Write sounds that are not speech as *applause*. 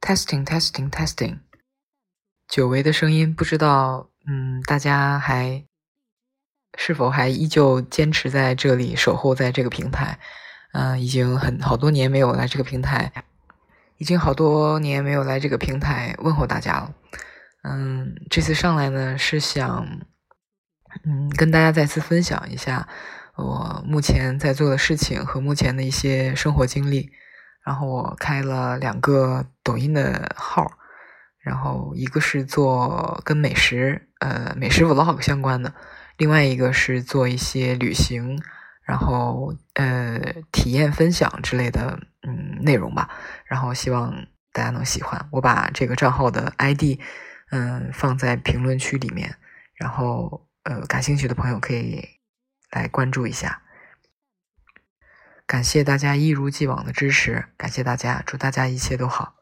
Testing, testing, testing。久违的声音，不知道，嗯，大家还是否还依旧坚持在这里守候在这个平台？嗯，已经很好多年没有来这个平台，已经好多年没有来这个平台问候大家了。嗯，这次上来呢是想，嗯，跟大家再次分享一下我目前在做的事情和目前的一些生活经历。然后我开了两个抖音的号，然后一个是做跟美食，呃，美食 *laughs* vlog 相关的，另外一个是做一些旅行，然后呃，体验分享之类的，嗯，内容吧。然后希望大家能喜欢。我把这个账号的 ID。嗯，放在评论区里面，然后呃，感兴趣的朋友可以来关注一下。感谢大家一如既往的支持，感谢大家，祝大家一切都好。